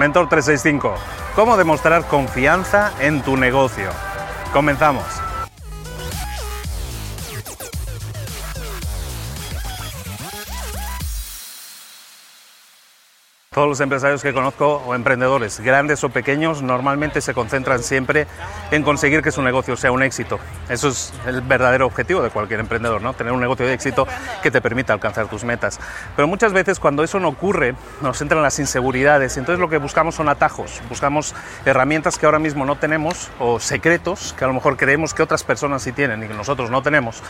Mentor 365. ¿Cómo demostrar confianza en tu negocio? Comenzamos. Todos los empresarios que conozco o emprendedores, grandes o pequeños, normalmente se concentran siempre en conseguir que su negocio sea un éxito. Eso es el verdadero objetivo de cualquier emprendedor, ¿no? Tener un negocio de éxito que te permita alcanzar tus metas. Pero muchas veces cuando eso no ocurre, nos entran las inseguridades. Entonces lo que buscamos son atajos, buscamos herramientas que ahora mismo no tenemos o secretos que a lo mejor creemos que otras personas sí tienen y que nosotros no tenemos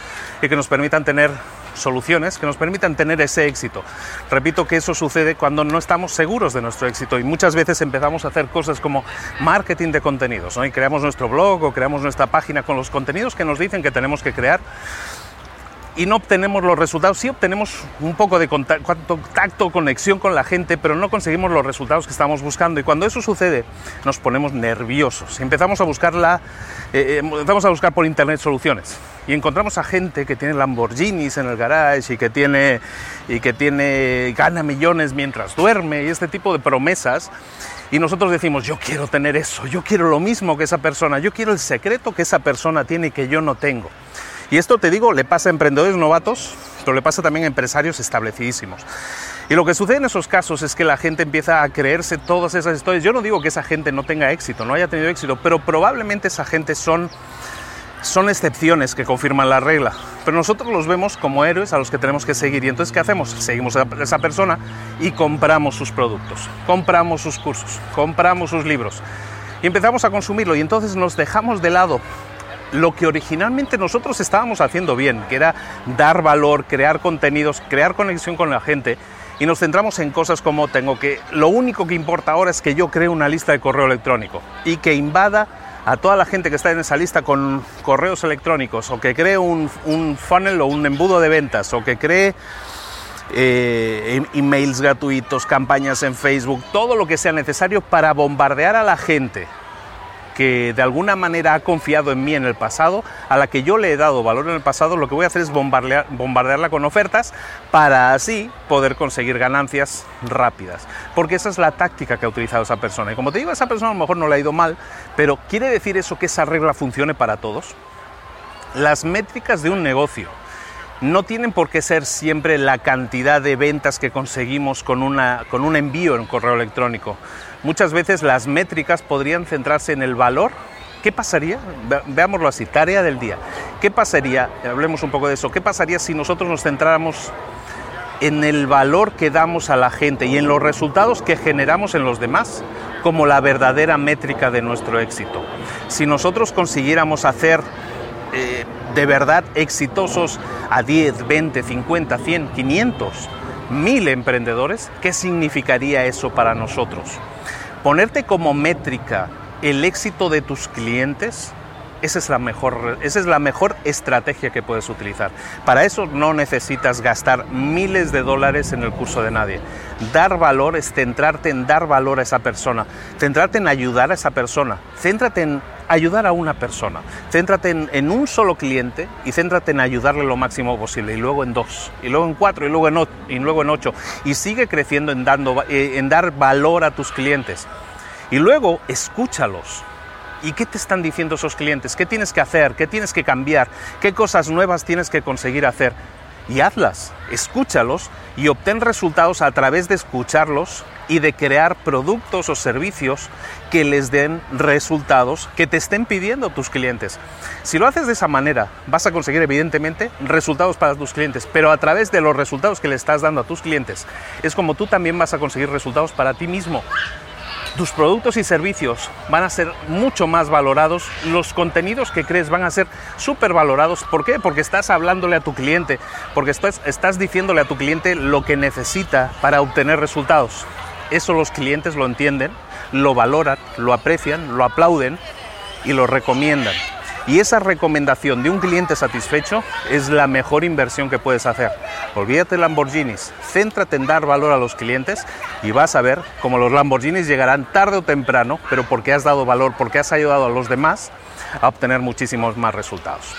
y que nos permitan tener soluciones que nos permitan tener ese éxito. Repito que eso sucede cuando no estamos seguros de nuestro éxito y muchas veces empezamos a hacer cosas como marketing de contenidos, y creamos nuestro blog o creamos nuestra página con los contenidos que nos dicen que tenemos que crear y no obtenemos los resultados. Sí obtenemos un poco de contacto, conexión con la gente, pero no conseguimos los resultados que estamos buscando. Y cuando eso sucede, nos ponemos nerviosos. Empezamos a buscar la, eh, eh, empezamos a buscar por internet soluciones y encontramos a gente que tiene Lamborghinis en el garage y que tiene y que tiene gana millones mientras duerme y este tipo de promesas. Y nosotros decimos, yo quiero tener eso, yo quiero lo mismo que esa persona, yo quiero el secreto que esa persona tiene y que yo no tengo. Y esto te digo, le pasa a emprendedores novatos, pero le pasa también a empresarios establecidísimos. Y lo que sucede en esos casos es que la gente empieza a creerse todas esas historias. Yo no digo que esa gente no tenga éxito, no haya tenido éxito, pero probablemente esa gente son, son excepciones que confirman la regla. Pero nosotros los vemos como héroes a los que tenemos que seguir. Y entonces, ¿qué hacemos? Seguimos a esa persona y compramos sus productos, compramos sus cursos, compramos sus libros. Y empezamos a consumirlo y entonces nos dejamos de lado lo que originalmente nosotros estábamos haciendo bien, que era dar valor, crear contenidos, crear conexión con la gente, y nos centramos en cosas como tengo que, lo único que importa ahora es que yo cree una lista de correo electrónico y que invada a toda la gente que está en esa lista con correos electrónicos, o que cree un, funnel o un embudo de ventas, o que cree eh, em, emails gratuitos, campañas en Facebook, todo lo que sea necesario para bombardear a la gente que de alguna manera ha confiado en mí en el pasado, a la que yo le he dado valor en el pasado, lo que voy a hacer es bombardear, bombardearla con ofertas para así poder conseguir ganancias rápidas. Porque esa es la táctica que ha utilizado esa persona. Y como te digo, esa persona a lo mejor no le ha ido mal, pero ¿quiere decir eso que esa regla funcione para todos? Las métricas de un negocio no tienen por qué ser siempre la cantidad de ventas que conseguimos con, una, con un envío en correo electrónico. Muchas veces las métricas podrían centrarse en el valor. ¿Qué pasaría? Veámoslo así, tarea del día. ¿Qué pasaría? Hablemos un poco de eso. ¿Qué pasaría si nosotros nos centráramos en el valor que damos a la gente y en los resultados que generamos en los demás como la verdadera métrica de nuestro éxito? Si nosotros consiguiéramos hacer de verdad exitosos a 10, 20, 50, 100, 500, 1000 emprendedores, ¿qué significaría eso para nosotros? Ponerte como métrica el éxito de tus clientes esa es, la mejor, esa es la mejor estrategia que puedes utilizar. Para eso no necesitas gastar miles de dólares en el curso de nadie. Dar valor es centrarte en dar valor a esa persona, centrarte en ayudar a esa persona, céntrate en ayudar a una persona, céntrate en, un solo cliente y céntrate en ayudarle lo máximo posible, y luego en dos, y luego en cuatro, y luego en, y luego en ocho, y sigue creciendo en, dando, eh, en dar valor a tus clientes. Y luego escúchalos, ¿Y qué te están diciendo esos clientes? ¿Qué tienes que hacer? ¿Qué tienes que cambiar? ¿Qué cosas nuevas tienes que conseguir hacer? Y hazlas, escúchalos y obtén resultados a través de escucharlos y de crear productos o servicios que les den resultados que te estén pidiendo tus clientes. Si lo haces de esa manera, vas a conseguir evidentemente resultados para tus clientes, pero a través de los resultados que le estás dando a tus clientes, es como tú también vas a conseguir resultados para ti mismo tus productos y servicios van a ser mucho más valorados, los contenidos que crees van a ser súper valorados. ¿Por qué? Porque estás hablándole a tu cliente, porque estás, estás diciéndole a tu cliente lo que necesita para obtener resultados. Eso los clientes lo entienden, lo valoran, lo aprecian, lo aplauden y lo recomiendan. Y esa recomendación de un cliente satisfecho es la mejor inversión que puedes hacer. Olvídate Lamborghinis, céntrate en dar valor a los clientes y vas a ver cómo los Lamborghinis llegarán tarde o temprano, pero porque has dado valor, porque has ayudado a los demás a obtener muchísimos más resultados.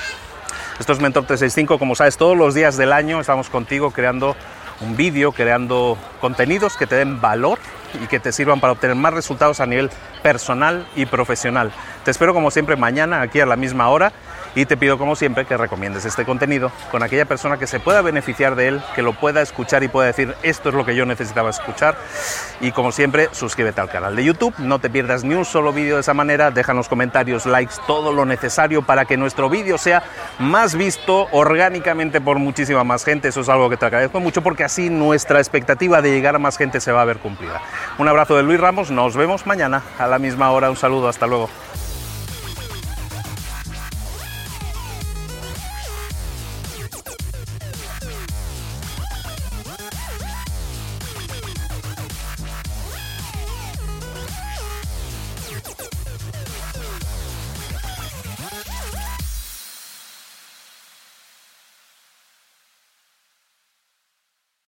Esto es Mentor 365, como sabes, todos los días del año estamos contigo creando un vídeo, creando contenidos que te den valor y que te sirvan para obtener más resultados a nivel personal y profesional. Te espero como siempre mañana aquí a la misma hora y te pido como siempre que recomiendes este contenido con aquella persona que se pueda beneficiar de él, que lo pueda escuchar y pueda decir esto es lo que yo necesitaba escuchar y como siempre suscríbete al canal de YouTube, no te pierdas ni un solo vídeo de esa manera, los comentarios, likes, todo lo necesario para que nuestro vídeo sea más visto orgánicamente por muchísima más gente, eso es algo que te agradezco mucho porque así nuestra expectativa de llegar a más gente se va a ver cumplida. Un abrazo de Luis Ramos, nos vemos mañana a la misma hora, un saludo, hasta luego.